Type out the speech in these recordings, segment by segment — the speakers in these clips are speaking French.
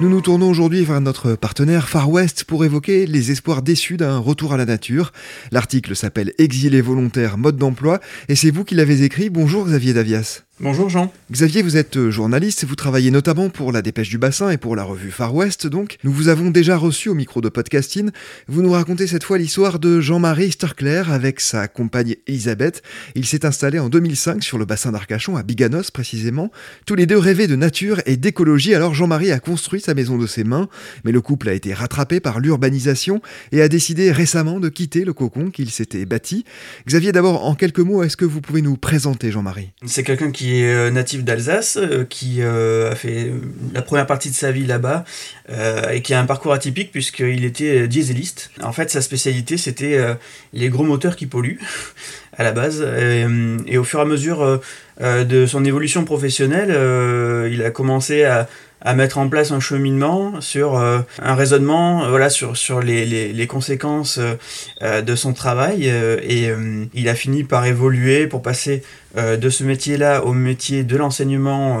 Nous nous tournons aujourd'hui vers notre partenaire Far West pour évoquer les espoirs déçus d'un retour à la nature. L'article s'appelle Exilés volontaires, mode d'emploi et c'est vous qui l'avez écrit. Bonjour Xavier Davias. Bonjour Jean. Xavier, vous êtes euh, journaliste, vous travaillez notamment pour la Dépêche du Bassin et pour la revue Far West, donc. Nous vous avons déjà reçu au micro de podcasting. Vous nous racontez cette fois l'histoire de Jean-Marie Sterkler avec sa compagne Elisabeth. Il s'est installé en 2005 sur le bassin d'Arcachon, à Biganos précisément. Tous les deux rêvaient de nature et d'écologie, alors Jean-Marie a construit sa maison de ses mains, mais le couple a été rattrapé par l'urbanisation et a décidé récemment de quitter le cocon qu'il s'était bâti. Xavier, d'abord, en quelques mots, est-ce que vous pouvez nous présenter Jean-Marie? C'est quelqu'un qui euh, natif d'Alsace, euh, qui euh, a fait la première partie de sa vie là-bas et qui a un parcours atypique puisqu'il était dieseliste. En fait, sa spécialité, c'était les gros moteurs qui polluent à la base. Et, au fur et à mesure de son évolution professionnelle, il a commencé à, à mettre en place un cheminement sur euh, un raisonnement euh, voilà sur sur les, les, les conséquences euh, de son travail et il a fini par évoluer pour passer de ce métier-là au métier de l'enseignement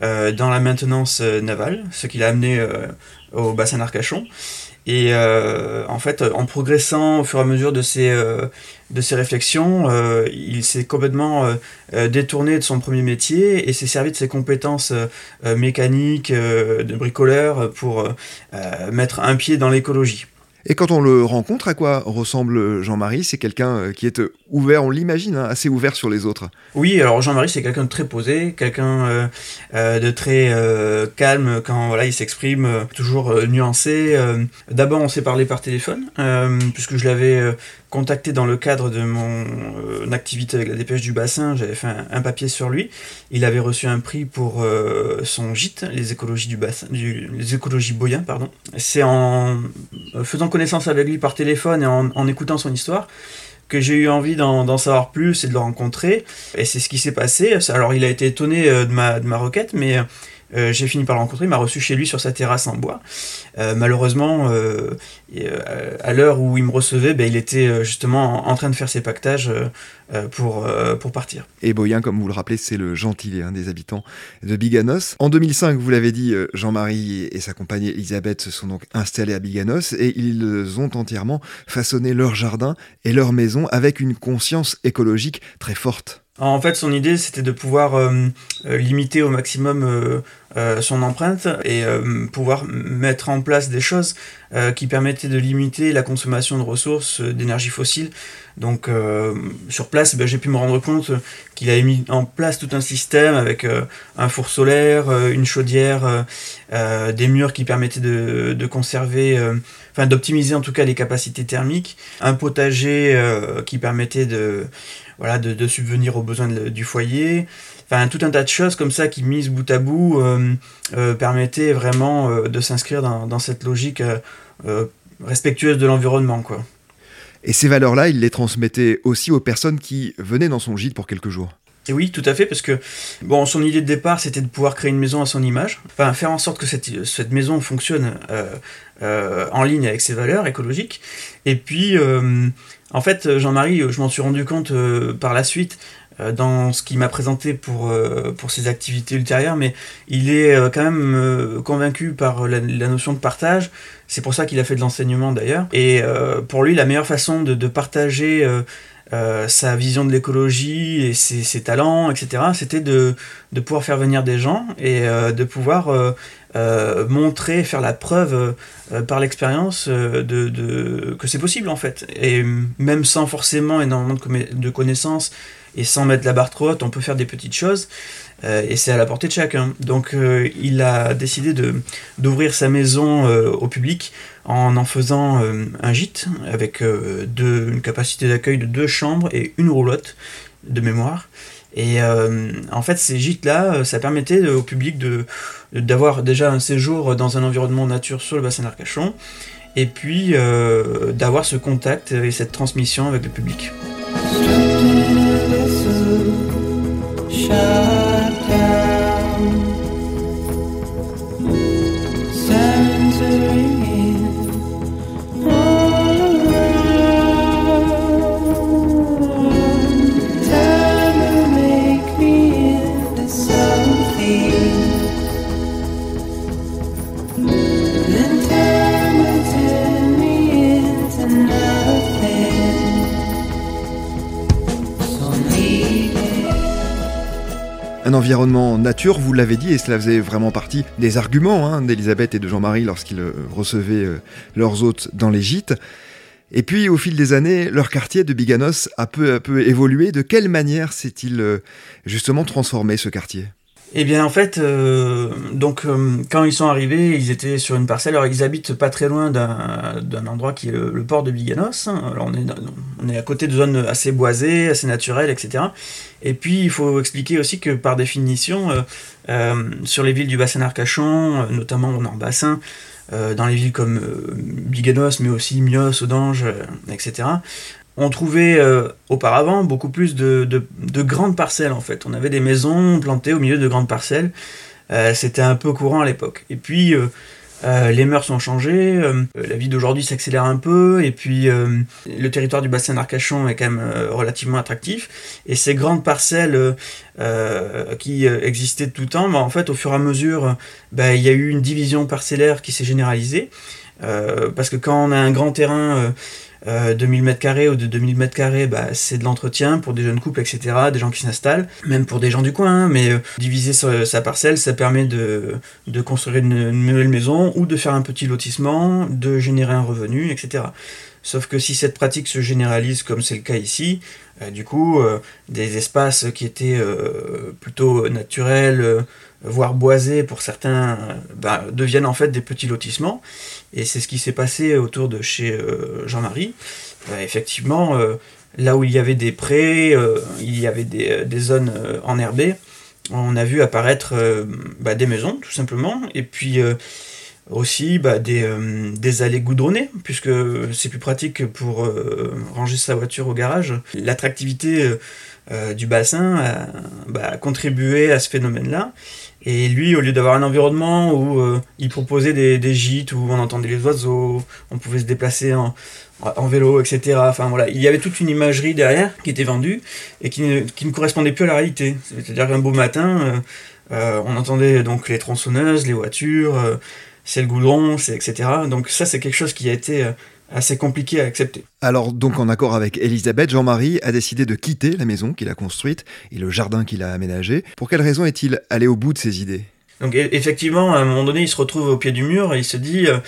dans la maintenance navale, ce qui l'a amené au bassin d'Arcachon. Et en fait, en progressant au fur et à mesure de ses, de ses réflexions, euh, il s'est complètement euh, euh, détourné de son premier métier et s'est servi de ses compétences mécaniques, de bricoleur, pour mettre un pied dans l'écologie. Et quand on le rencontre, à quoi ressemble Jean-Marie? C'est quelqu'un qui est ouvert, on l'imagine, hein, assez ouvert sur les autres. Oui, alors Jean-Marie, c'est quelqu'un de très posé, quelqu'un de très calme quand voilà, il s'exprime, toujours nuancé. D'abord, on s'est parlé par téléphone, puisque je l'avais contacté dans le cadre de mon euh, activité avec la dépêche du bassin, j'avais fait un, papier sur lui. Il avait reçu un prix pour euh, son gîte, les écologies du bassin, les écologies Boyen, pardon. C'est en faisant connaissance avec lui par téléphone et en, écoutant son histoire que j'ai eu envie d'en savoir plus et de le rencontrer. Et c'est ce qui s'est passé. Alors il a été étonné euh, de ma, de ma requête, mais euh, j'ai fini par le rencontrer, il m'a reçu chez lui sur sa terrasse en bois. Euh, malheureusement, euh, à l'heure où il me recevait, ben, il était justement en, train de faire ses pactages pour, pour partir. Et Boyen, comme vous le rappelez, c'est le gentil des habitants de Biganos. En 2005, vous l'avez dit, Jean-Marie et sa compagne Elisabeth se sont donc installés à Biganos et ils ont entièrement façonné leur jardin et leur maison avec une conscience écologique très forte. En fait, son idée, c'était de pouvoir euh, limiter au maximum euh, son empreinte et pouvoir mettre en place des choses qui permettaient de limiter la consommation de ressources d'énergie fossile. Donc, sur place, ben, j'ai pu me rendre compte qu'il avait mis en place tout un système avec un four solaire, une chaudière, des murs qui permettaient de conserver, enfin d'optimiser en tout cas les capacités thermiques, un potager qui permettait de voilà, de, subvenir aux besoins du foyer. Enfin, tout un tas de choses comme ça qui, mises bout à bout, euh, euh, permettaient vraiment euh, de s'inscrire dans, cette logique respectueuse de l'environnement. quoi. Et ces valeurs-là, il les transmettait aussi aux personnes qui venaient dans son gîte pour quelques jours. Et oui, tout à fait, parce que bon, son idée de départ, c'était de pouvoir créer une maison à son image, enfin faire en sorte que cette, cette maison fonctionne en ligne avec ses valeurs écologiques. Et puis, en fait, Jean-Marie, je m'en suis rendu compte par la suite dans ce qu'il m'a présenté pour, euh, pour ses activités ultérieures, mais il est quand même convaincu par la, notion de partage. C'est pour ça qu'il a fait de l'enseignement d'ailleurs. Et pour lui, la meilleure façon de, partager sa vision de l'écologie et ses, talents, etc., c'était de, de, pouvoir faire venir des gens et de pouvoir montrer, faire la preuve par l'expérience de, que c'est possible en fait. Et même sans forcément énormément de connaissances et sans mettre la barre trop haute, on peut faire des petites choses. Euh, et c'est à la portée de chacun. Donc euh, il a décidé de, d'ouvrir sa maison euh, au public en en faisant un gîte avec deux, une capacité d'accueil de deux chambres et une roulotte de mémoire. Et en fait, ces gîtes-là, ça permettait au public d'avoir déjà un séjour dans un environnement nature sur le bassin d'Arcachon, et puis d'avoir ce contact et cette transmission avec le public. Un environnement nature, vous l'avez dit, et cela faisait vraiment partie des arguments hein, d'Elisabeth et de Jean-Marie lorsqu'ils euh, recevaient euh, leurs hôtes dans les gîtes. Et puis, au fil des années, leur quartier de Biganos a peu à peu évolué. De quelle manière s'est-il euh, justement transformé, ce quartier? Eh bien, en fait, euh, donc, euh, quand ils sont arrivés, ils étaient sur une parcelle. Alors, ils habitent pas très loin d'un endroit qui est le, port de Biganos. Alors, on est, on est à côté de zones assez boisées, assez naturelles, etc. Et puis, il faut expliquer aussi que, par définition, euh, sur les villes du bassin d'Arcachon, notamment au Nord-Bassin, dans les villes comme Biganos, mais aussi Mios, Audange, etc., on trouvait euh, auparavant beaucoup plus de, grandes parcelles en fait. On avait des maisons plantées au milieu de grandes parcelles. Euh, c'était un peu courant à l'époque. Et puis euh, les mœurs ont changé, la vie d'aujourd'hui s'accélère un peu, et puis le territoire du bassin d'Arcachon est quand même relativement attractif. Et ces grandes parcelles qui existaient tout le temps, bah, en fait au fur et à mesure, bah, il y a eu une division parcellaire qui s'est généralisée. parce que quand on a un grand terrain euh, 2000 m2 ou de 2000 m2, bah, c'est de l'entretien pour des jeunes couples, etc., des gens qui s'installent, même pour des gens du coin, hein, mais euh, diviser sa, parcelle, ça permet de, de construire une, nouvelle maison ou de faire un petit lotissement, de générer un revenu, etc. Sauf que si cette pratique se généralise comme c'est le cas ici, euh, du coup, euh, des espaces qui étaient plutôt naturels, voire boisés pour certains, bah, deviennent en fait des petits lotissements. Et c'est ce qui s'est passé autour de chez euh, Jean-Marie. Euh, effectivement, euh, là où il y avait des prés, il y avait des, zones enherbées, on a vu apparaître bah, des maisons, tout simplement, et puis aussi bah, des, des, allées goudronnées, puisque c'est plus pratique pour ranger sa voiture au garage. L'attractivité du bassin a, bah, contribué à ce phénomène-là. Et lui, au lieu d'avoir un environnement où euh, il proposait des, gîtes, où on entendait les oiseaux, on pouvait se déplacer en, vélo, etc. Enfin voilà, il y avait toute une imagerie derrière qui était vendue et qui ne, correspondait plus à la réalité. C'est-à-dire qu'un beau matin, euh, euh, on entendait donc les tronçonneuses, les voitures, c'est le goudron, c'est etc. Donc ça, c'est quelque chose qui a été assez compliqué à accepter. Alors donc en accord avec Elisabeth, Jean-Marie a décidé de quitter la maison qu'il a construite et le jardin qu'il a aménagé. Pour quelle raison est-il allé au bout de ses idées? Donc e-, effectivement, à un moment donné, il se retrouve au pied du mur et il se dit, euh,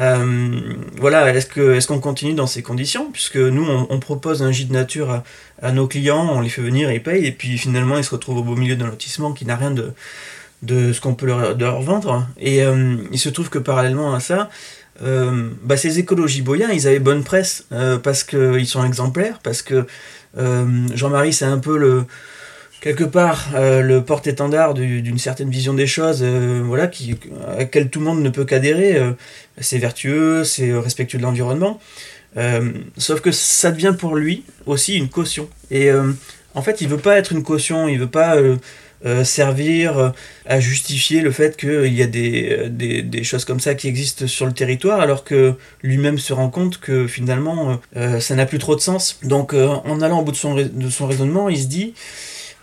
euh, voilà, est-ce que est-ce qu'on continue dans ces conditions? Puisque nous, on, propose un gîte nature à, nos clients, on les fait venir, ils payent, et puis finalement, il se retrouve au beau milieu d'un lotissement qui n'a rien de de ce qu'on peut leur, vendre. Et euh, il se trouve que parallèlement à ça, euh, bah, ces écologies boyens, ils avaient bonne presse euh, parce qu'ils sont exemplaires, parce que Jean-Marie, c'est un peu le quelque part le porte-étendard d'une certaine vision des choses, voilà, qui, à laquelle tout le monde ne peut qu'adhérer. c'est vertueux, c'est respectueux de l'environnement. sauf que ça devient pour lui aussi une caution. Et en fait, il veut pas être une caution, il veut pas euh, servir euh, à justifier le fait qu'il y a euh, des, des, choses comme ça qui existent sur le territoire, alors que lui-même se rend compte que finalement ça n'a plus trop de sens. Donc en allant au bout de son, de son raisonnement, il se dit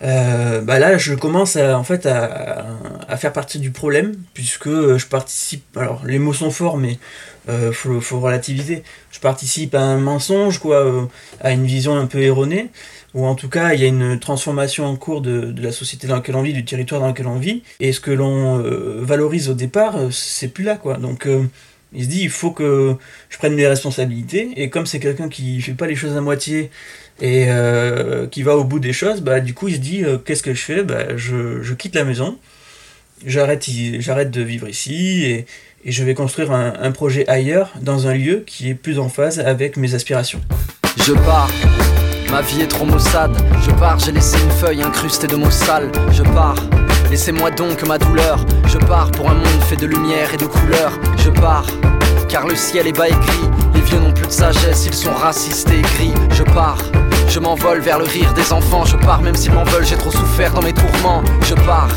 bah là, je commence à, en fait à, à, faire partie du problème, puisque je participe. Alors, les mots sont forts, mais euh, faut, faut, relativiser. Je participe à un mensonge, quoi, à une vision un peu erronée, ou en tout cas, il y a une transformation en cours de, de, la société dans laquelle on vit, du territoire dans lequel on vit, et ce que l'on valorise au départ, c'est plus là, quoi. Donc, il se dit, il faut que je prenne mes responsabilités. Et comme c'est quelqu'un qui fait pas les choses à moitié et euh, qui va au bout des choses, bah, du coup, il se dit, euh, qu'est-ce que je fais? Bah, je, je, quitte la maison, j'arrête, j'arrête de vivre ici et, et je vais construire un, projet ailleurs, dans un lieu qui est plus en phase avec mes aspirations. Je pars. Ma vie est trop maussade. Je pars, j'ai laissé une feuille incrustée de mots sales. Je pars. Laissez-moi donc ma douleur. Je pars pour un monde fait de lumière et de couleurs. Je pars, car le ciel est bas gris. Les vieux n'ont plus de sagesse, ils sont racistes et gris. Je pars. Je m'envole vers le rire des enfants, je pars même s'ils m'en veulent, j'ai trop souffert dans mes tourments. Je pars,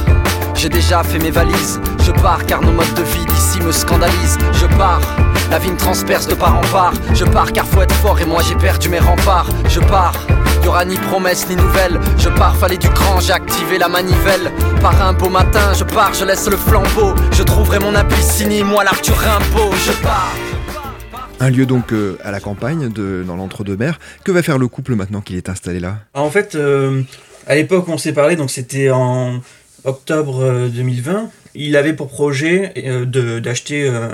j'ai déjà fait mes valises. Je pars car nos modes de vie d'ici me scandalisent. Je pars, la vie me transperce de part en part. Je pars car faut être fort et moi j'ai perdu mes remparts. Je pars, y'aura ni promesse ni nouvelle. Je pars, fallait du cran, j'ai activé la manivelle. Par un beau matin, je pars, je laisse le flambeau. Je trouverai mon Abyssinie, moi l'Arthur Rimbaud. Je pars. Un lieu donc euh, à la campagne, de, dans l'entre-deux-mers. Que va faire le couple maintenant qu'il est installé là? En fait, euh, à l'époque où on s'est parlé, donc c'était en octobre 2020, il avait pour projet euh, d'acheter euh,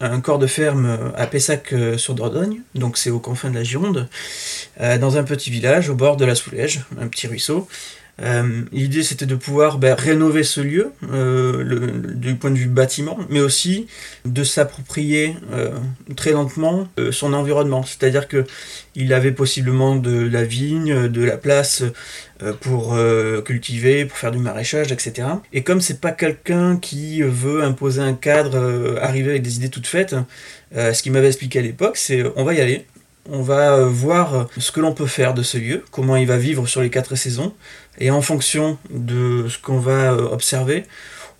un corps de ferme à Pessac euh, sur Dordogne, donc c'est aux confins de la Gironde, dans un petit village au bord de la Soulège, un petit ruisseau. Euh, L'idée c'était de pouvoir ben, rénover ce lieu euh, du point de vue bâtiment, mais aussi de s'approprier euh, très lentement son environnement. C'est-à-dire que il avait possiblement de la vigne, de la place pour cultiver, pour faire du maraîchage, etc. Et comme c'est pas quelqu'un qui veut imposer un cadre, arriver avec des idées toutes faites, ce qu'il m'avait expliqué à l'époque, c'est on va y aller, on va voir ce que l'on peut faire de ce lieu, comment il va vivre sur les quatre saisons, et en fonction de ce qu'on va euh, observer,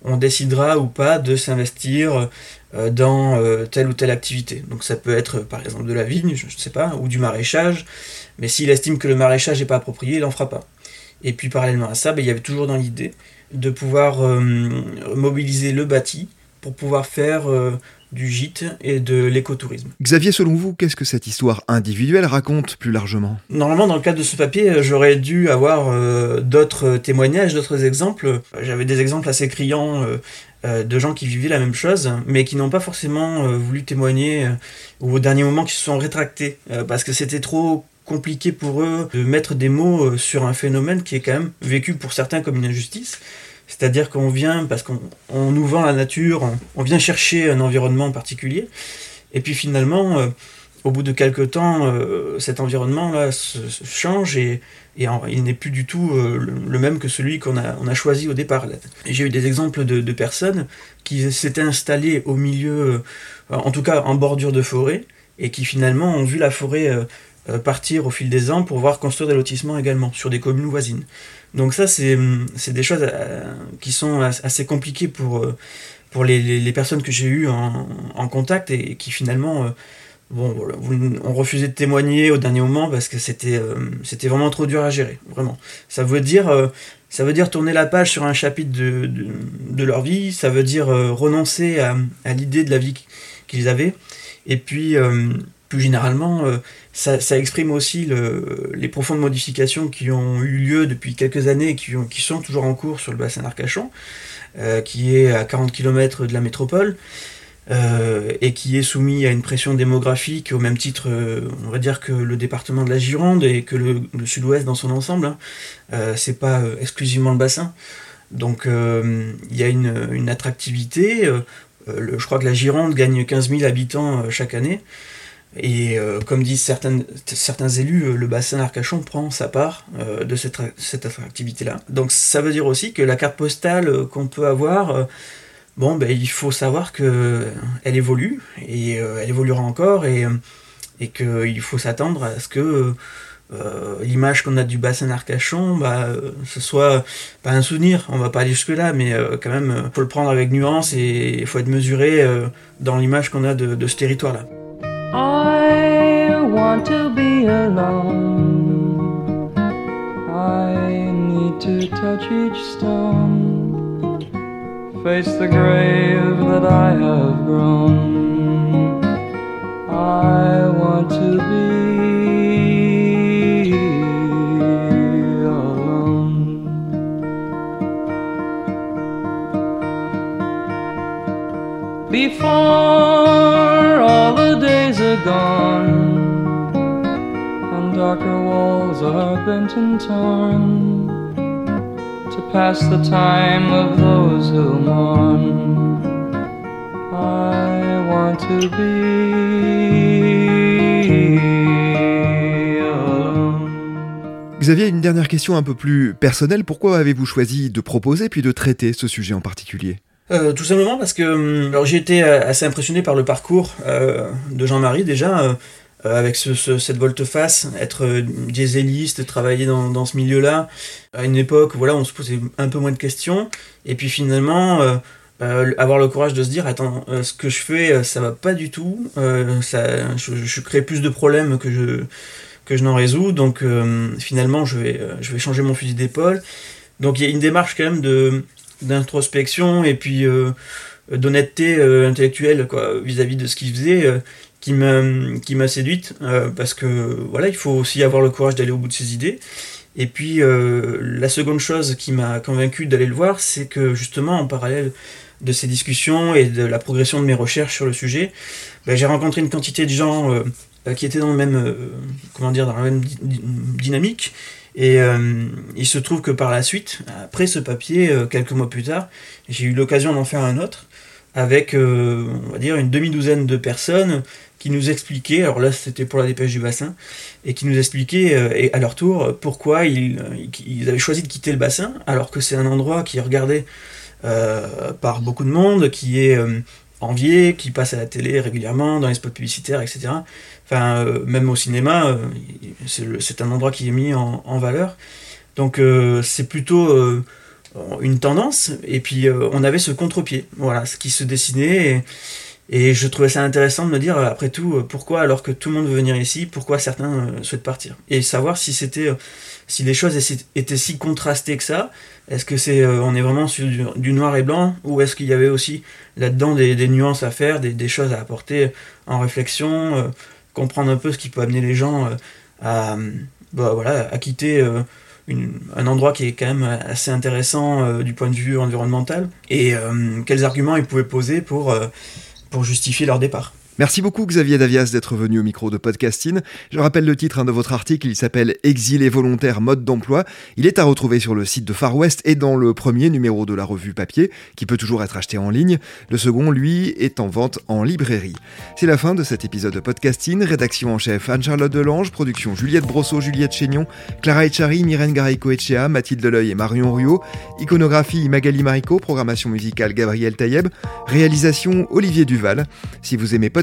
on décidera ou pas de s'investir euh, dans euh, telle ou telle activité. Donc ça peut être par exemple de la vigne, je ne sais pas, ou du maraîchage, mais s'il estime que le maraîchage n'est pas approprié, il n'en fera pas. Et puis parallèlement à ça, ben, il y avait toujours dans l'idée de pouvoir mobiliser le bâti pour pouvoir faire du gîte et de l'écotourisme. Xavier, selon vous, qu'est-ce que cette histoire individuelle raconte plus largement? Normalement, dans le cadre de ce papier, euh, j'aurais dû avoir euh, d'autres témoignages, d'autres exemples. J'avais des exemples assez criants euh, de gens qui vivaient la même chose, mais qui n'ont pas forcément voulu témoigner ou au dernier moment qui se sont rétractés, parce que c'était trop compliqué pour eux de mettre des mots sur un phénomène qui est quand même vécu pour certains comme une injustice. C'est-à-dire qu'on vient, parce qu'on nous vend la nature, on, vient chercher un environnement particulier, et puis finalement, euh, au bout de quelques temps, euh, cet environnement-là change et, il n'est plus du tout euh, le, même que celui qu'on a, on a choisi au départ. J'ai eu des exemples de, de personnes qui s'étaient installées au milieu, en tout cas en bordure de forêt, et qui finalement ont vu la forêt partir au fil des ans pour voir construire des lotissements également sur des communes voisines. Donc ça, c'est des choses euh, qui sont assez compliquées pour, euh, pour les, personnes que j'ai eues en, contact et qui finalement euh, bon, ont refusé de témoigner au dernier moment parce que c'était vraiment trop dur à gérer, vraiment. Ça veut dire... ça veut dire tourner la page sur un chapitre de, de, leur vie, ça veut dire renoncer à l'idée de la vie qu'ils avaient, et puis plus généralement, euh, ça, exprime aussi le, les profondes modifications qui ont eu lieu depuis quelques années et qui, ont, qui sont toujours en cours sur le bassin d'Arcachon, euh, qui est à 40 km de la métropole. Euh, et qui est soumis à une pression démographique au même titre, on va dire, que le département de la Gironde et que le, sud-ouest dans son ensemble. Hein. c'est pas exclusivement le bassin. Donc il y a une, une attractivité. je crois que la Gironde gagne 15 000 habitants chaque année. Et euh, comme disent certains, certains élus, euh, le bassin Arcachon prend sa part euh, de cette, cette attractivité-là. Donc ça veut dire aussi que la carte postale qu'on peut avoir, bon, ben, il faut savoir qu'elle évolue, et elle évoluera encore, et, et qu'il faut s'attendre à ce que l'image qu'on a du bassin Arcachon, bah, ce soit pas un souvenir, on va pas aller jusque-là, mais quand même, faut le prendre avec nuance, et il faut être mesuré dans l'image qu'on a de, de ce territoire-là. I want to be alone. I need to touch each stone, face the grave that I have grown. I want to be alone. Before and darker walls are bent and torn to pass the time of those who mourn. Xavier, une dernière question un peu plus personnelle. Pourquoi avez-vous choisi de proposer puis de traiter ce sujet en particulier? Euh, tout simplement parce que hum, alors, j'ai été euh, assez impressionné par le parcours euh, de Jean-Marie déjà, euh, euh, avec ce, ce- cette volte-face, être euh, dieseliste, travailler dans, dans ce milieu-là, à une époque voilà, on se posait un peu moins de questions, et puis finalement avoir le courage de se dire attends, ce que je fais, ça va pas du tout, ça, je, je crée plus de problèmes que je, que je n'en résous, donc finalement je vais, je vais changer mon fusil d'épaule. Donc il y a une démarche quand même de d'introspection et puis euh, d'honnêteté euh, intellectuelle quoi vis-à-vis de ce qu'il faisait euh, qui m'a qui m'a séduite parce que voilà il faut aussi avoir le courage d'aller au bout de ses idées. Et puis la seconde chose qui m'a convaincu d'aller le voir c'est que justement en parallèle de ces discussions et de la progression de mes recherches sur le sujet ben, j'ai rencontré une quantité de gens qui étaient dans le même comment dire dans la même dynamique et euh, il se trouve que par la suite, après ce papier, euh, quelques mois plus tard, j'ai eu l'occasion d'en faire un autre avec, euh, on va dire, une demi-douzaine de personnes qui nous expliquaient, alors là c'était pour la dépêche du bassin, et qui nous expliquaient à leur tour pourquoi ils, avaient choisi de quitter le bassin, alors que c'est un endroit qui est regardé par beaucoup de monde, qui est envié, qui passe à la télé régulièrement, dans les spots publicitaires, etc. Enfin, euh, même au cinéma, euh, c'est un endroit qui est mis en, valeur. Donc euh, c'est plutôt une tendance. Et puis on avait ce contre-pied, voilà, ce qui se dessinait. Et je trouvais ça intéressant de me dire, euh, après tout, euh, pourquoi alors que tout le monde veut venir ici, pourquoi certains euh, souhaitent partir? Et savoir si c'était, si les choses étaient si contrastées que ça. Est-ce que c'est, on est vraiment sur du, noir et blanc, ou est-ce qu'il y avait aussi là-dedans des, des nuances à faire, des, des choses à apporter en réflexion, comprendre un peu ce qui peut amener les gens à, bah, voilà, à quitter une- un endroit qui est quand même assez intéressant du point de vue environnemental, et quels arguments ils pouvaient poser pour, pour justifier leur départ. Merci beaucoup Xavier Davias d'être venu au micro de Podcasting. Je rappelle le titre hein, de votre article, il s'appelle Exilé volontaire mode d'emploi. Il est à retrouver sur le site de Far West et dans le premier numéro de la revue papier, qui peut toujours être acheté en ligne. Le second, lui, est en vente en librairie. C'est la fin de cet épisode de Podcasting. Rédaction en chef Anne-Charlotte Delange, production Juliette Brosseau, Juliette Chénion, Clara Echari, Myrène Garico-Echea, Mathilde Deleuil et Marion Ruot, iconographie Magali Marico, programmation musicale Gabriel Taïeb, réalisation Olivier Duval. Si vous aimez